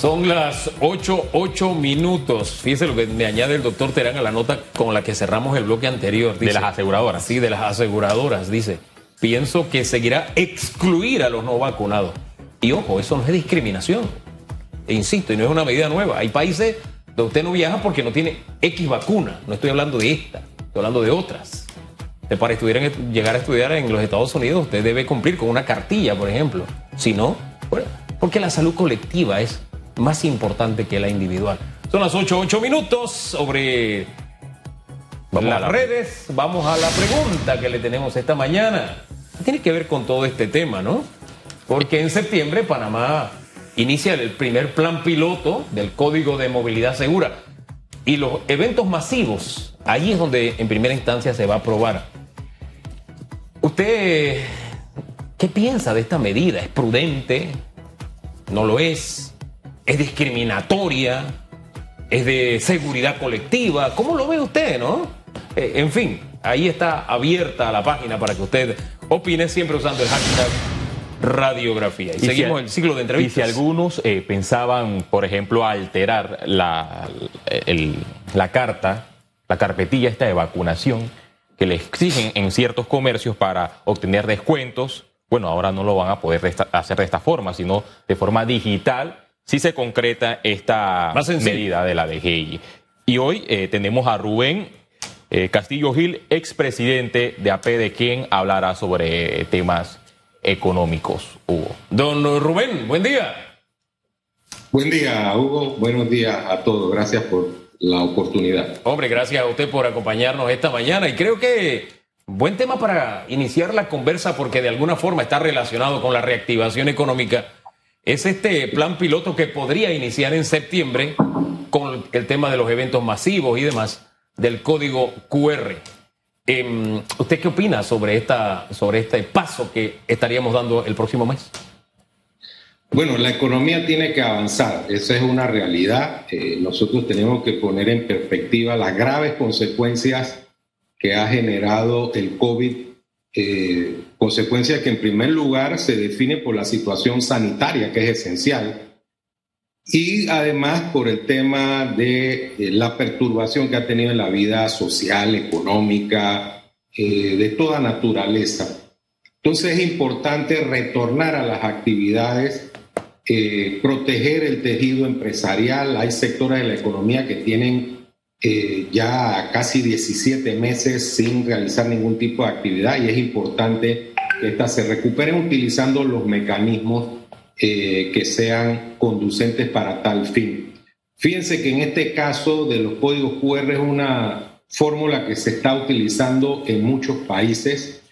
Son las 8, 8 minutos. Fíjese lo que me añade el doctor Terán a la nota con la que cerramos el bloque anterior. de las aseguradoras. Sí, de las aseguradoras. Dice, pienso que seguirá excluir a los no vacunados. Y ojo, eso no es discriminación. E insisto, y no es una medida nueva. Hay países donde usted no viaja porque no tiene X vacuna. No estoy hablando de esta, estoy hablando de otras. Para estudiar, llegar a estudiar en los Estados Unidos, usted debe cumplir con una cartilla, por ejemplo. Si no, bueno, porque la salud colectiva es más importante que la individual. Son las 8, 8 minutos sobre las redes. Vamos a la pregunta que le tenemos esta mañana. Tiene que ver con todo este tema, ¿no? Porque en septiembre Panamá inicia el primer plan piloto del Código de Movilidad Segura. Y los eventos masivos, ahí es donde en primera instancia se va a aprobar. ¿Usted qué piensa de esta medida? ¿Es prudente? ¿No lo es? Es discriminatoria, es de seguridad colectiva. ¿Cómo lo ve usted, no? Eh, en fin, ahí está abierta la página para que usted opine siempre usando el hashtag radiografía. Y, seguimos el ciclo de entrevistas. Y si algunos eh, pensaban, por ejemplo, alterar la, la carta, la carpetilla esta de vacunación que le exigen en ciertos comercios para obtener descuentos, bueno, ahora no lo van a poder hacer de esta forma, sino de forma digital si se concreta esta medida de la DGI. Y hoy eh, tenemos a Rubén eh, Castillo Gil, expresidente de APD, quien hablará sobre temas económicos, Hugo. Don Rubén, buen día. Buen día, Hugo. Buenos días a todos. Gracias por la oportunidad. Hombre, gracias a usted por acompañarnos esta mañana y creo que buen tema para iniciar la conversa porque de alguna forma está relacionado con la reactivación económica es este plan piloto que podría iniciar en septiembre con el tema de los eventos masivos y demás del código QR. Em, ¿Usted qué opina sobre, esta, sobre este paso que estaríamos dando el próximo mes? Bueno, la economía tiene que avanzar, esa es una realidad. Eh, nosotros tenemos que poner en perspectiva las graves consecuencias que ha generado el COVID eh, consecuencia que en primer lugar se define por la situación sanitaria, que es esencial, y además por el tema de eh, la perturbación que ha tenido en la vida social, económica, eh, de toda naturaleza. Entonces es importante retornar a las actividades, eh, proteger el tejido empresarial. Hay sectores de la economía que tienen ya casi 17 meses sin realizar ningún tipo de actividad y es importante que se recuperen utilizando los mecanismos eh, que sean conducentes para tal fin. Fíjense que en este caso de los códigos QR es una fórmula que se está utilizando en muchos países.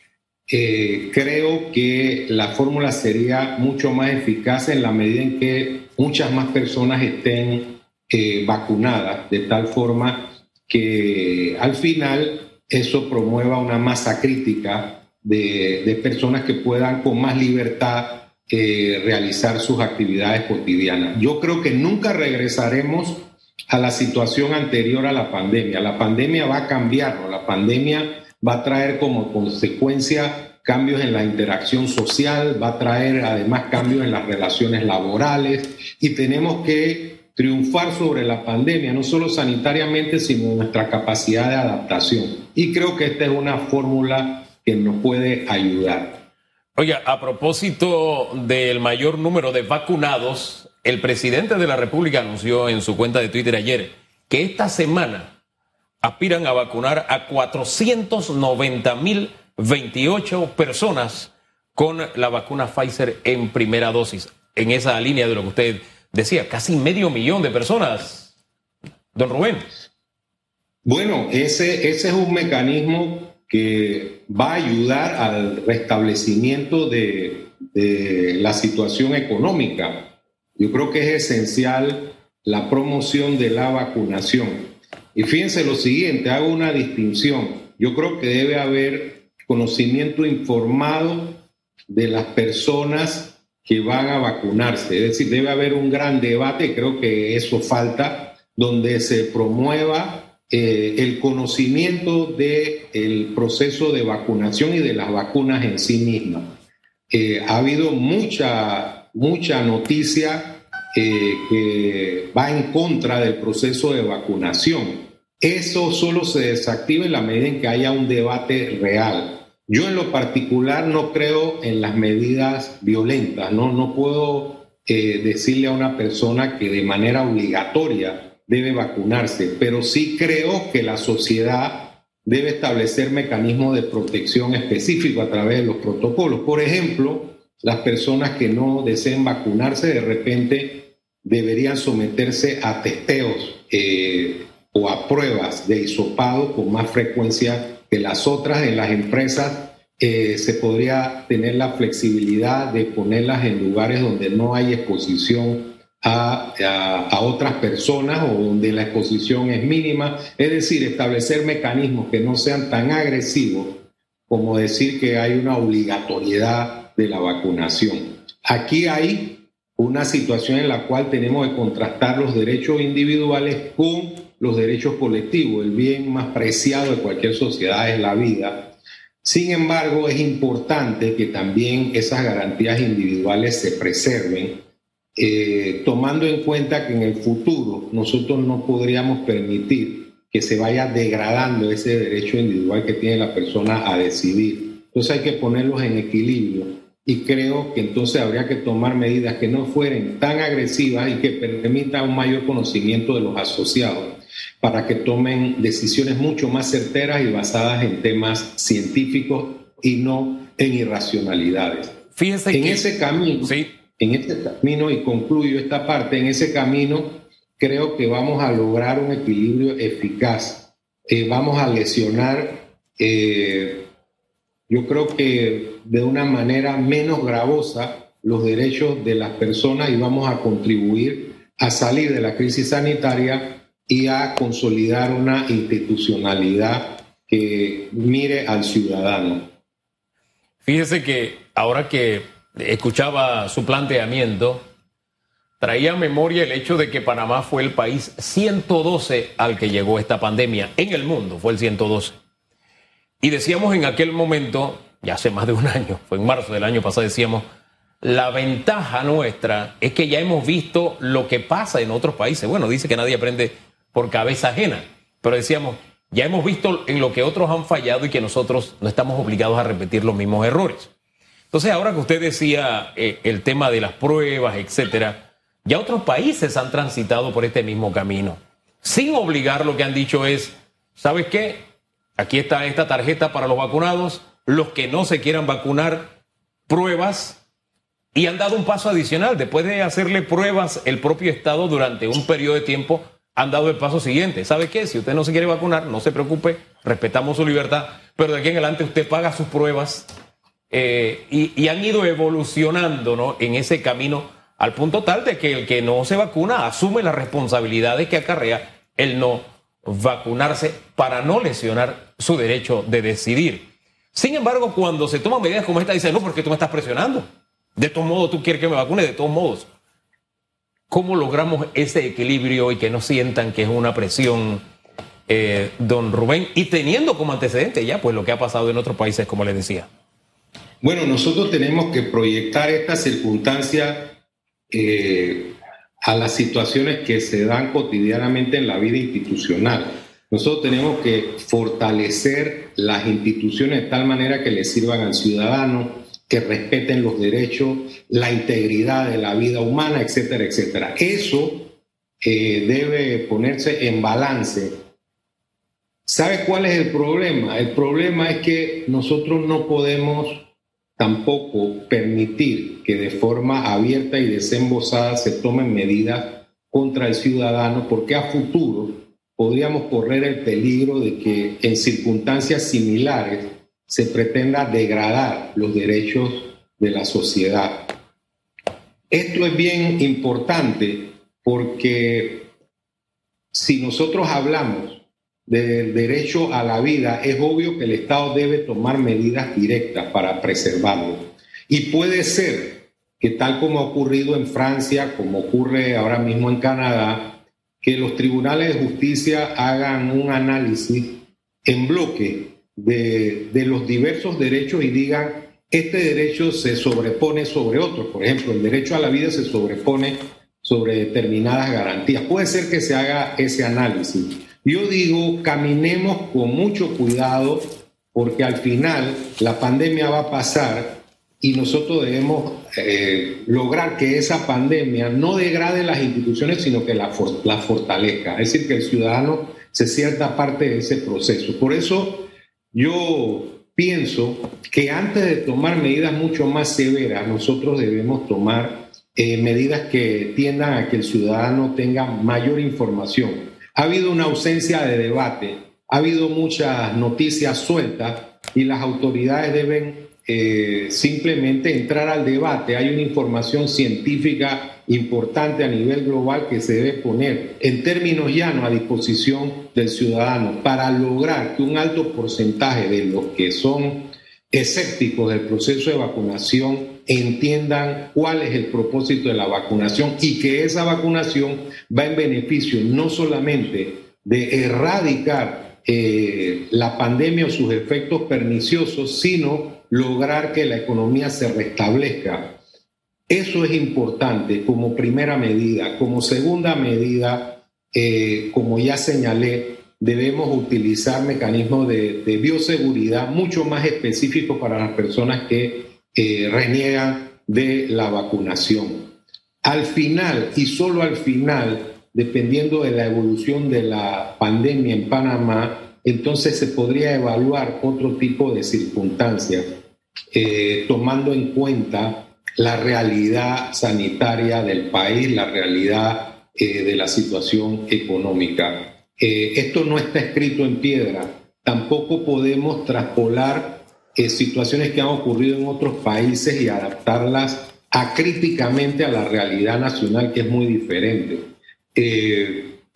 Eh, creo que la fórmula sería mucho más eficaz en la medida en que muchas más personas estén eh, vacunadas, de tal forma que al final eso promueva una masa crítica de, personas que puedan con más libertad eh, realizar sus actividades cotidianas. Yo creo que nunca regresaremos a la situación anterior a la pandemia. La pandemia va a cambiar, la pandemia va a traer como consecuencia cambios en la interacción social, va a traer además cambios en las relaciones laborales y tenemos que triunfar sobre la pandemia, no solo sanitariamente, sino nuestra capacidad de adaptación. Y creo que esta es una fórmula que nos puede ayudar. Oiga, a propósito del mayor número de vacunados, el presidente de la República anunció en su cuenta de Twitter ayer que esta semana aspiran a vacunar a 490 mil 28 personas con la vacuna Pfizer en primera dosis. En esa línea de lo que usted decía, casi medio millón de personas. Don Rubén. Bueno, ese, ese es un mecanismo que va a ayudar al restablecimiento de, la situación económica. Yo creo que es esencial la promoción de la vacunación. Y fíjense lo siguiente, hago una distinción. Yo creo que debe haber conocimiento informado de las personas que van a vacunarse. Es decir, debe haber un gran debate, creo que eso falta, donde se promueva eh, el conocimiento del el proceso de vacunación y de las vacunas en sí mismas. Eh, ha habido mucha, mucha noticia eh, que va en contra del proceso de vacunación. Eso solo se desactiva en la medida en que haya un debate real. Yo en lo particular no creo en las medidas violentas, no, no puedo decirle a una persona que de manera obligatoria debe vacunarse, pero sí creo que la sociedad debe establecer mecanismos de protección específicos a través de los protocolos. Por ejemplo, las personas que no deseen vacunarse de repente deberían someterse a testeos eh, o a pruebas de hisopado con más frecuencia que las otras. En las empresas eh, se podría tener la flexibilidad de ponerlas en lugares donde no hay exposición a, otras personas o donde la exposición es mínima. Es decir, establecer mecanismos que no sean tan agresivos como decir que hay una obligatoriedad de la vacunación. Aquí hay una situación en la cual tenemos que contrastar los derechos individuales con los derechos colectivos. El bien más preciado de cualquier sociedad es la vida. Sin embargo, es importante que también esas garantías individuales se preserven, eh, tomando en cuenta que en el futuro nosotros no podríamos permitir que se vaya degradando ese derecho individual que tiene la persona a decidir. Entonces hay que ponerlos en equilibrio y creo que entonces habría que tomar medidas que no fueren tan agresivas y que permitan un mayor conocimiento de los asociados para que tomen decisiones mucho más certeras y basadas en temas científicos y no en irracionalidades. Fíjense en ese camino, sí. En ese camino, y concluyo esta parte, en ese camino creo que vamos a lograr un equilibrio eficaz. Eh, vamos a lesionar, eh, yo creo que de una manera menos gravosa, los derechos de las personas y vamos a contribuir a salir de la crisis sanitaria y a consolidar una institucionalidad que mire al ciudadano. Fíjese que ahora que escuchaba su planteamiento, traía a memoria el hecho de que Panamá fue el país 112 al que llegó esta pandemia en el mundo, fue el 112. Y decíamos en aquel momento, ya hace más de un año, fue en marzo del año pasado, decíamos, la ventaja nuestra es que ya hemos visto lo que pasa en otros países. Bueno, dice que nadie aprende por cabeza ajena. Pero decíamos, ya hemos visto en lo que otros han fallado y que nosotros no estamos obligados a repetir los mismos errores. Entonces, ahora que usted decía eh, el tema de las pruebas, etcétera, ya otros países han transitado por este mismo camino. Sin obligar, lo que han dicho es, ¿sabes qué? Aquí está esta tarjeta para los vacunados, los que no se quieran vacunar, pruebas, y han dado un paso adicional. Después de hacerle pruebas el propio Estado durante un periodo de tiempo, han dado el paso siguiente. ¿Sabe qué? Si usted no se quiere vacunar, no se preocupe, respetamos su libertad, pero de aquí en adelante usted paga sus pruebas eh, y, han ido evolucionando ¿no? en ese camino al punto tal de que el que no se vacuna asume las responsabilidades que acarrea el no vacunarse para no lesionar su derecho de decidir. Sin embargo, cuando se toman medidas como esta, dice, no, porque tú me estás presionando. De todos modos, tú quieres que me vacune, de todos modos. ¿Cómo logramos ese equilibrio y que no sientan que es una presión, eh, don Rubén? Y teniendo como antecedente ya pues lo que ha pasado en otros países, como les decía. Bueno, nosotros tenemos que proyectar esta circunstancia eh, a las situaciones que se dan cotidianamente en la vida institucional. Nosotros tenemos que fortalecer las instituciones de tal manera que le sirvan al ciudadano, que respeten los derechos, la integridad de la vida humana, etcétera, etcétera. Eso eh, debe ponerse en balance. ¿Sabe cuál es el problema? El problema es que nosotros no podemos tampoco permitir que de forma abierta y desembosada se tomen medidas contra el ciudadano, porque a futuro podríamos correr el peligro de que en circunstancias similares se pretenda degradar los derechos de la sociedad. Esto es bien importante porque si nosotros hablamos del derecho a la vida, es obvio que el Estado debe tomar medidas directas para preservarlo. Y puede ser que tal como ha ocurrido en Francia, como ocurre ahora mismo en Canadá, que los tribunales de justicia hagan un análisis en bloque de, los diversos derechos y digan, este derecho se sobrepone sobre otro. Por ejemplo, el derecho a la vida se sobrepone sobre determinadas garantías. Puede ser que se haga ese análisis. Yo digo, caminemos con mucho cuidado porque al final la pandemia va a pasar y nosotros debemos eh, lograr que esa pandemia no degrade las instituciones, sino que la, la fortalezca. Es decir, que el ciudadano se cierta parte de ese proceso. Por eso yo pienso que antes de tomar medidas mucho más severas, nosotros debemos tomar eh, medidas que tiendan a que el ciudadano tenga mayor información. Ha habido una ausencia de debate, ha habido muchas noticias sueltas y las autoridades deben eh, simplemente entrar al debate. Hay una información científica importante a nivel global que se debe poner en términos llanos a disposición del ciudadano para lograr que un alto porcentaje de los que son escépticos del proceso de vacunación entiendan cuál es el propósito de la vacunación y que esa vacunación va en beneficio no solamente de erradicar eh, la pandemia o sus efectos perniciosos, sino lograr que la economía se restablezca. Eso es importante como primera medida. Como segunda medida, eh, como ya señalé, debemos utilizar mecanismos de, bioseguridad mucho más específicos para las personas que eh, reniegan de la vacunación. Al final, y solo al final, dependiendo de la evolución de la pandemia en Panamá, entonces se podría evaluar otro tipo de circunstancias, eh, tomando en cuenta la realidad sanitaria del país, la realidad eh, de la situación económica. Eh, esto no está escrito en piedra. Tampoco podemos traspolar situaciones que han ocurrido en otros países y adaptarlas acríticamente a la realidad nacional, que es muy diferente.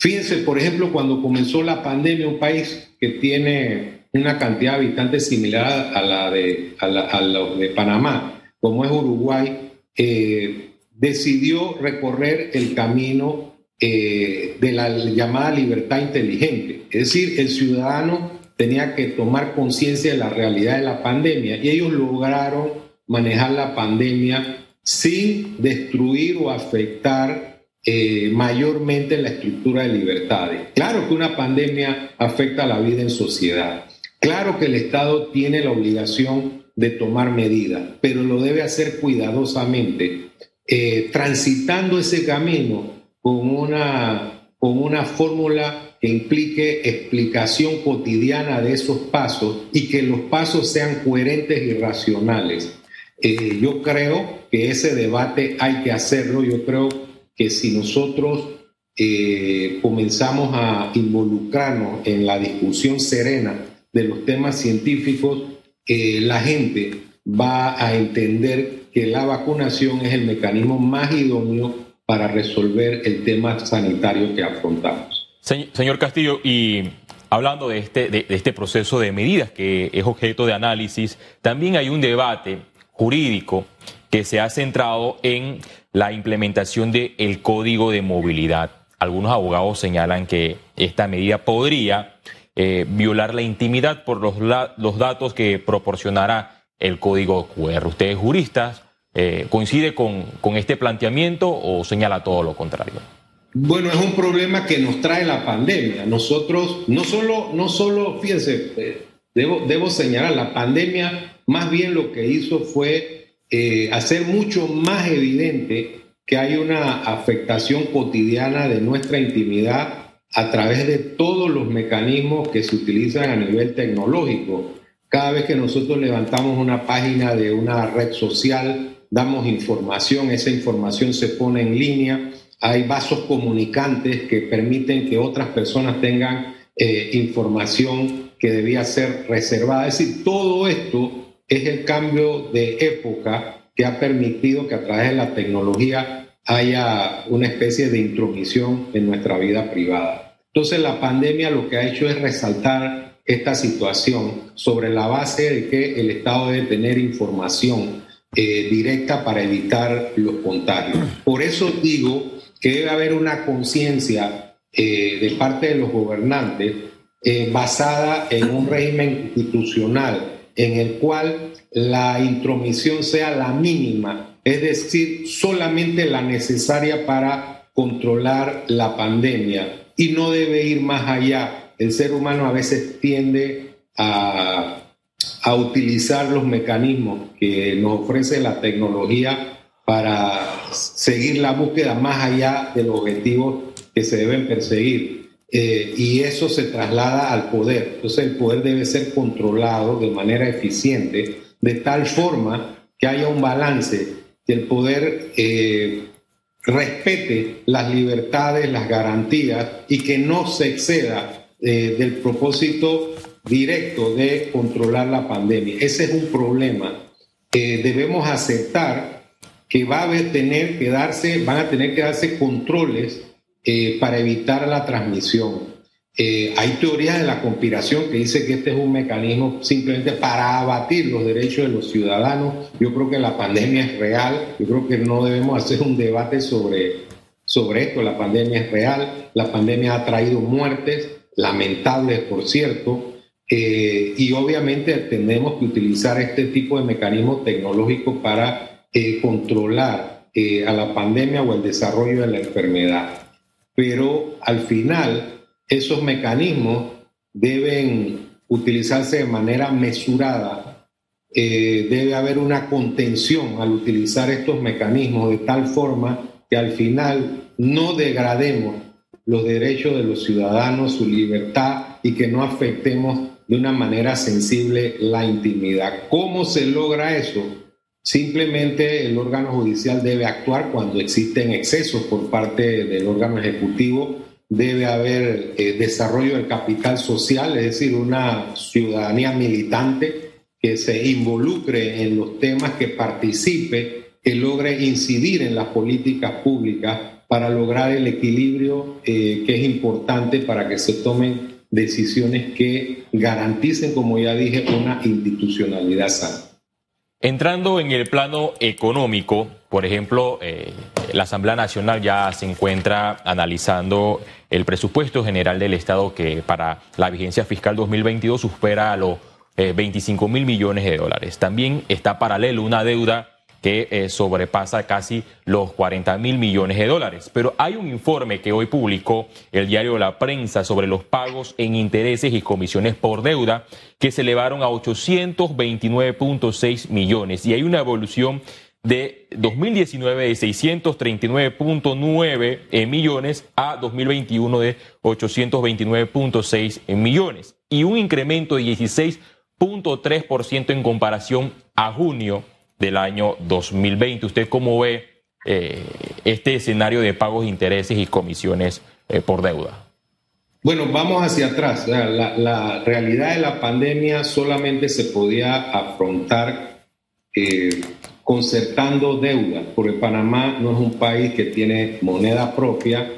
Fíjense, por ejemplo, cuando comenzó la pandemia, un país que tiene una cantidad de habitantes similar a la de, a los de Panamá, como es Uruguay, eh, decidió recorrer el camino eh, de la llamada libertad inteligente. Es decir, el ciudadano tenía que tomar conciencia de la realidad de la pandemia y ellos lograron manejar la pandemia sin destruir o afectar eh, mayormente en la estructura de libertades. Claro que una pandemia afecta la vida en sociedad. Claro que el Estado tiene la obligación de tomar medidas, pero lo debe hacer cuidadosamente, eh, transitando ese camino con una, con una fórmula que implique explicación cotidiana de esos pasos y que los pasos sean coherentes y racionales. Eh, yo creo que ese debate hay que hacerlo, yo creo que si nosotros eh, comenzamos a involucrarnos en la discusión serena de los temas científicos, eh, la gente va a entender que la vacunación es el mecanismo más idóneo para resolver el tema sanitario que afrontamos. Señor Castillo, y hablando de este, de este proceso de medidas que es objeto de análisis, también hay un debate jurídico que se ha centrado en la implementación del Código de Movilidad. Algunos abogados señalan que esta medida podría eh, violar la intimidad por los, los, datos que proporcionará el Código QR. ¿Ustedes juristas eh, coincide con, con este planteamiento o señala todo lo contrario? Bueno, es un problema que nos trae la pandemia. Nosotros, no solo, no solo fíjense, eh, debo, debo señalar, la pandemia más bien lo que hizo fue eh, hacer mucho más evidente que hay una afectación cotidiana de nuestra intimidad a través de todos los mecanismos que se utilizan a nivel tecnológico. Cada vez que nosotros levantamos una página de una red social, damos información, esa información se pone en línea, hay vasos comunicantes que permiten que otras personas tengan eh, información que debía ser reservada. Es decir, todo esto es el cambio de época que ha permitido que a través de la tecnología haya una especie de intromisión en nuestra vida privada. Entonces la pandemia lo que ha hecho es resaltar esta situación sobre la base de que el Estado debe tener información eh, directa para evitar los contagios. Por eso digo que debe haber una conciencia eh, de parte de los gobernantes eh, basada en un régimen institucional en el cual la intromisión sea la mínima, es decir, solamente la necesaria para controlar la pandemia y no debe ir más allá. El ser humano a veces tiende a, a utilizar los mecanismos que nos ofrece la tecnología para seguir la búsqueda más allá de los objetivos que se deben perseguir. Eh, y eso se traslada al poder. Entonces el poder debe ser controlado de manera eficiente, de tal forma que haya un balance, que el poder eh, respete las libertades, las garantías y que no se exceda eh, del propósito directo de controlar la pandemia. Ese es un problema. debemos aceptar que va a tener que darse, van a tener que darse controles eh, para evitar la transmisión. Eh, hay teorías de la conspiración que dice que este es un mecanismo simplemente para abatir los derechos de los ciudadanos. Yo creo que la pandemia es real. Yo creo que no debemos hacer un debate sobre, sobre esto. La pandemia es real. La pandemia ha traído muertes, lamentables por cierto. Eh, y obviamente tenemos que utilizar este tipo de mecanismos tecnológicos para eh, controlar eh, a la pandemia o el desarrollo de la enfermedad. Pero al final, esos mecanismos deben utilizarse de manera mesurada. Eh, debe haber una contención al utilizar estos mecanismos de tal forma que al final no degrademos los derechos de los ciudadanos, su libertad y que no afectemos de una manera sensible la intimidad. ¿Cómo se logra eso? Simplemente el órgano judicial debe actuar cuando existen excesos por parte del órgano ejecutivo. Debe haber eh, desarrollo del capital social, es decir, una ciudadanía militante que se involucre en los temas, que participe, que logre incidir en las políticas públicas para lograr el equilibrio eh, que es importante para que se tomen decisiones que garanticen, como ya dije, una institucionalidad sana. Entrando en el plano económico, por ejemplo, eh, la Asamblea Nacional ya se encuentra analizando el presupuesto general del Estado que para la vigencia fiscal 2022 supera los 25 eh, mil millones de dólares. También está paralelo una deuda que eh, sobrepasa casi los 40 mil millones de dólares. Pero hay un informe que hoy publicó el diario La Prensa sobre los pagos en intereses y comisiones por deuda que se elevaron a 829.6 millones y hay una evolución de 2019 de 639.9 millones a 2021 de 829.6 millones y un incremento de 16.3% en comparación a junio del año 2020. ¿Usted cómo ve eh, este escenario de pagos, intereses y comisiones eh, por deuda? Bueno, vamos hacia atrás. La, realidad de la pandemia solamente se podía afrontar eh, concertando deuda, porque Panamá no es un país que tiene moneda propia.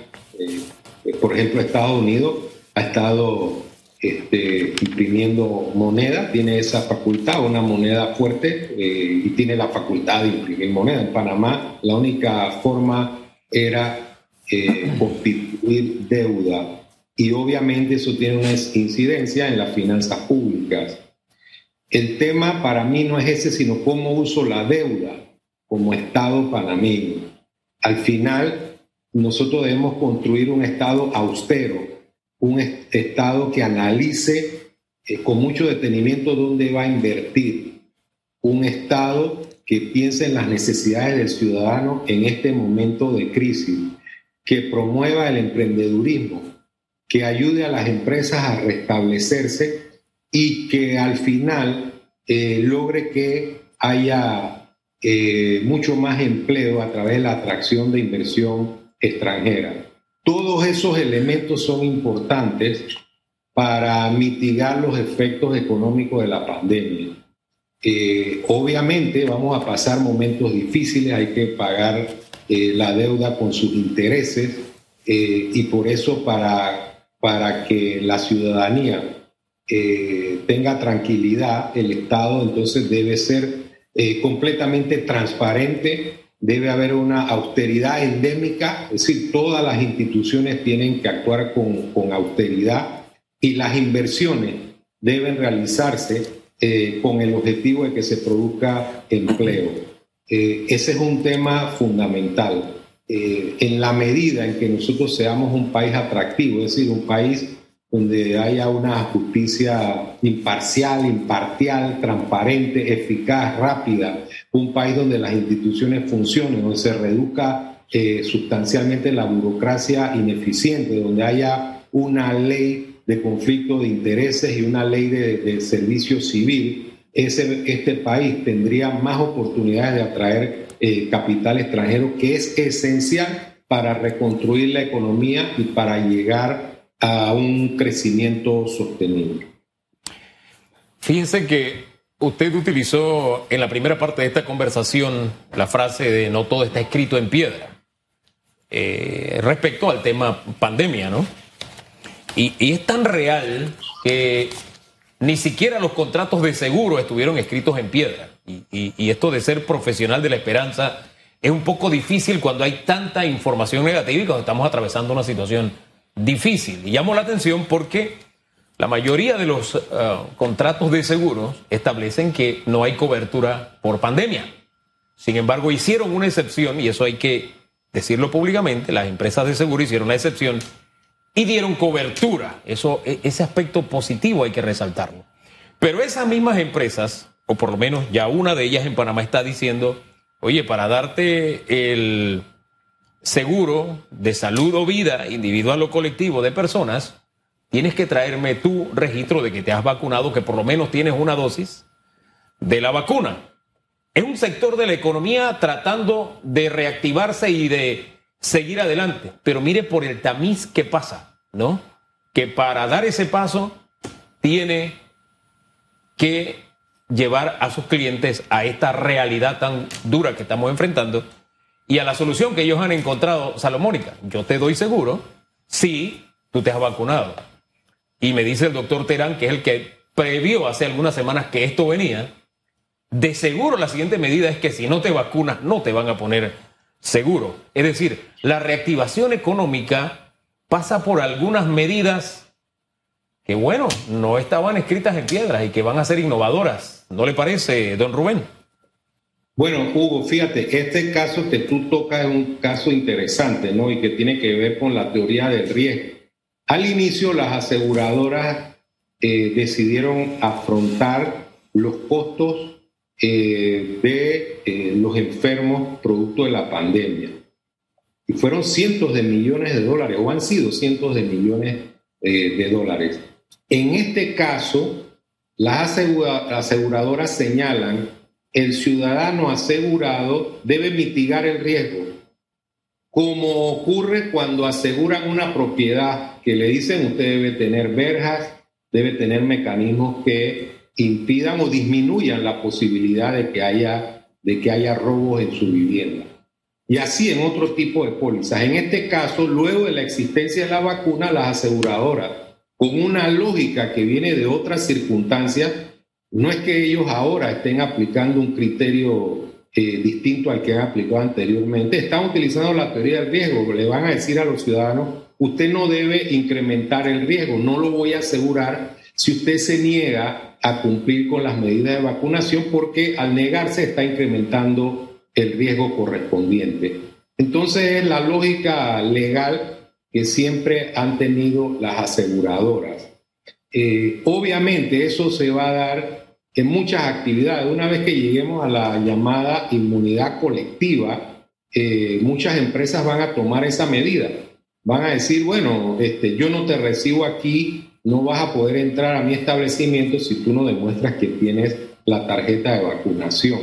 por ejemplo, Estados Unidos ha estado este, imprimiendo moneda, tiene esa facultad, una moneda fuerte, eh, y tiene la facultad de imprimir moneda. En Panamá la única forma era eh, constituir deuda y obviamente eso tiene una incidencia en las finanzas públicas. El tema para mí no es ese, sino cómo uso la deuda como Estado panameño. Al final, nosotros debemos construir un Estado austero, un Estado que analice eh, con mucho detenimiento dónde va a invertir, un Estado que piense en las necesidades del ciudadano en este momento de crisis, que promueva el emprendedurismo, que ayude a las empresas a restablecerse y que al final eh, logre que haya eh, mucho más empleo a través de la atracción de inversión extranjera. Todos esos elementos son importantes para mitigar los efectos económicos de la pandemia. Eh, obviamente vamos a pasar momentos difíciles, hay que pagar eh, la deuda con sus intereses eh, y por eso para, para que la ciudadanía tenga tranquilidad, el Estado entonces debe ser completamente transparente debe haber una austeridad endémica, es decir, todas las instituciones tienen que actuar con, austeridad y las inversiones deben realizarse eh, con el objetivo de que se produzca empleo. Eh, ese es un tema fundamental. eh, en la medida en que nosotros seamos un país atractivo, es decir, un país donde haya una justicia imparcial, imparcial, transparente, eficaz, rápida, un país donde las instituciones funcionen, donde se reduzca eh, sustancialmente la burocracia ineficiente, donde haya una ley de conflicto de intereses y una ley de, servicio civil, ese, este país tendría más oportunidades de atraer eh, capital extranjero, que es esencial para reconstruir la economía y para llegar a un crecimiento sostenible. Fíjense que usted utilizó en la primera parte de esta conversación la frase de no todo está escrito en piedra eh, respecto al tema pandemia, ¿no? Y, es tan real que ni siquiera los contratos de seguro estuvieron escritos en piedra. y esto de ser profesional de la esperanza es un poco difícil cuando hay tanta información negativa y cuando estamos atravesando una situación difícil. Y llamo la atención porque la mayoría de los eh, contratos de seguros establecen que no hay cobertura por pandemia. Sin embargo, hicieron una excepción, y eso hay que decirlo públicamente, las empresas de seguro hicieron una excepción y dieron cobertura. Eso, e, ese aspecto positivo hay que resaltarlo. Pero esas mismas empresas, o por lo menos ya una de ellas en Panamá está diciendo, oye, para darte el seguro de salud o vida individual o colectivo de personas, tienes que traerme tu registro de que te has vacunado, que por lo menos tienes una dosis de la vacuna. Es un sector de la economía tratando de reactivarse y de seguir adelante. Pero mire por el tamiz que pasa, ¿no? Que para dar ese paso tiene que llevar a sus clientes a esta realidad tan dura que estamos enfrentando y a la solución que ellos han encontrado, Salomónica, yo te doy seguro si tú te has vacunado. Y me dice el doctor Terán, que es el que previó hace algunas semanas que esto venía, de seguro la siguiente medida es que si no te vacunas no te van a poner seguro. Es decir, la reactivación económica pasa por algunas medidas que, bueno, no estaban escritas en piedras y que van a ser innovadoras. ¿No le parece, don Rubén? Bueno, Hugo, fíjate, este caso que tú tocas es un caso interesante, ¿no? Y que tiene que ver con la teoría del riesgo. Al inicio, las aseguradoras eh, decidieron afrontar los costos eh, de eh, los enfermos producto de la pandemia. Y fueron cientos de millones de dólares, o han sido cientos de millones de dólares. En este caso, las aseguradoras señalan el ciudadano asegurado debe mitigar el riesgo, como ocurre cuando aseguran una propiedad que le dicen usted debe tener verjas, debe tener mecanismos que impidan o disminuyan la posibilidad de que haya, de que haya robos en su vivienda. Y así en otro tipo de pólizas. En este caso, luego de la existencia de la vacuna, las aseguradoras, con una lógica que viene de otras circunstancias, no es que ellos ahora estén aplicando un criterio eh, distinto al que han aplicado anteriormente, están utilizando la teoría del riesgo, le van a decir a los ciudadanos, usted no debe incrementar el riesgo, no lo voy a asegurar si usted se niega a cumplir con las medidas de vacunación porque al negarse está incrementando el riesgo correspondiente. Entonces es la lógica legal que siempre han tenido las aseguradoras. Eh, obviamente eso se va a dar en muchas actividades. Una vez que lleguemos a la llamada inmunidad colectiva, eh, muchas empresas van a tomar esa medida. Van a decir, bueno, este, yo no te recibo aquí, no vas a poder entrar a mi establecimiento si tú no demuestras que tienes la tarjeta de vacunación.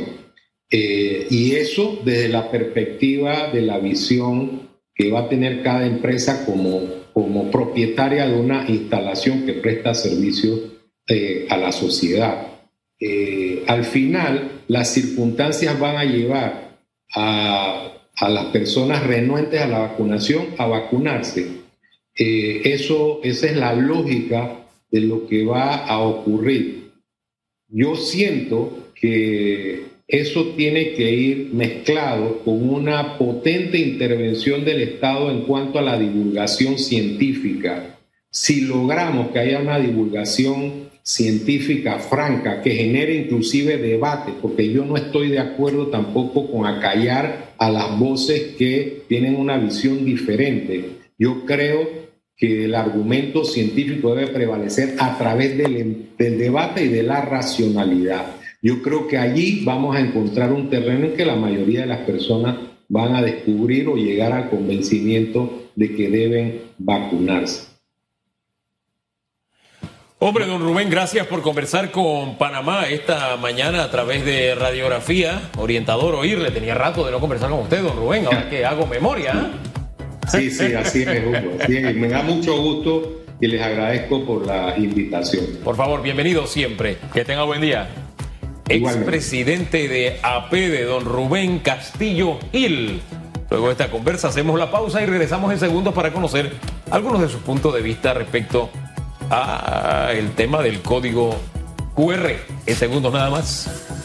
Eh, y eso desde la perspectiva de la visión que va a tener cada empresa como, como propietaria de una instalación que presta servicios eh, a la sociedad. Eh, al final las circunstancias van a llevar a, las personas renuentes a la vacunación a vacunarse. Eh, eso, esa es la lógica de lo que va a ocurrir. Yo siento que eso tiene que ir mezclado con una potente intervención del Estado en cuanto a la divulgación científica. Si logramos que haya una divulgación científica franca que genere inclusive debate, porque yo no estoy de acuerdo tampoco con acallar a las voces que tienen una visión diferente. Yo creo que el argumento científico debe prevalecer a través del, del debate y de la racionalidad. Yo creo que allí vamos a encontrar un terreno en que la mayoría de las personas van a descubrir o llegar al convencimiento de que deben vacunarse. Hombre, don Rubén, gracias por conversar con Panamá esta mañana a través de radiografía. Orientador oírle, tenía rato de no conversar con usted, don Rubén, ahora que hago memoria. ¿eh? Sí, sí, así es, Hugo. me da mucho gusto y les agradezco por la invitación. Por favor, bienvenido siempre. Que tenga buen día expresidente de AP de don Rubén Castillo Gil. Luego de esta conversa hacemos la pausa y regresamos en segundos para conocer algunos de sus puntos de vista respecto a el tema del código QR. En segundos nada más.